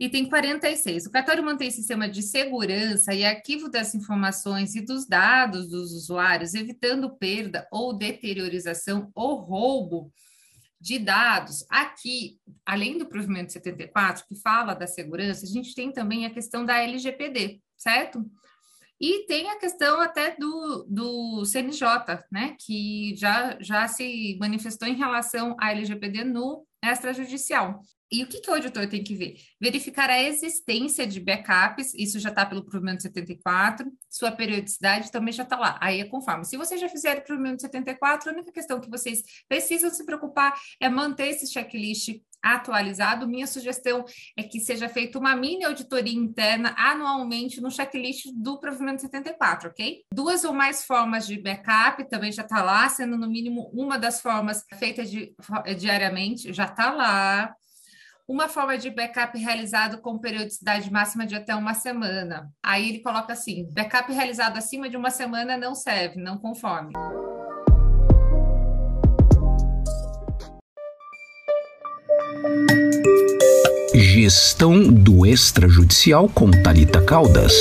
Item 46. O cartório mantém sistema de segurança e arquivo das informações e dos dados dos usuários, evitando perda ou deteriorização ou roubo de dados. Aqui, além do provimento 74, que fala da segurança, a gente tem também a questão da LGPD, certo? E tem a questão até do, do CNJ, né, que já, já se manifestou em relação à LGPD no extrajudicial. E o que, que o auditor tem que ver? Verificar a existência de backups, isso já está pelo provimento 74, sua periodicidade também já está lá, aí é conforme. Se vocês já fizeram o provimento 74, a única questão que vocês precisam se preocupar é manter esse checklist atualizado. Minha sugestão é que seja feita uma mini auditoria interna anualmente no checklist do provimento 74, ok? Duas ou mais formas de backup também já está lá, sendo no mínimo uma das formas feita diariamente, já está lá uma forma de backup realizado com periodicidade máxima de até uma semana. Aí ele coloca assim: backup realizado acima de uma semana não serve, não conforme. Gestão do extrajudicial com Talita Caldas.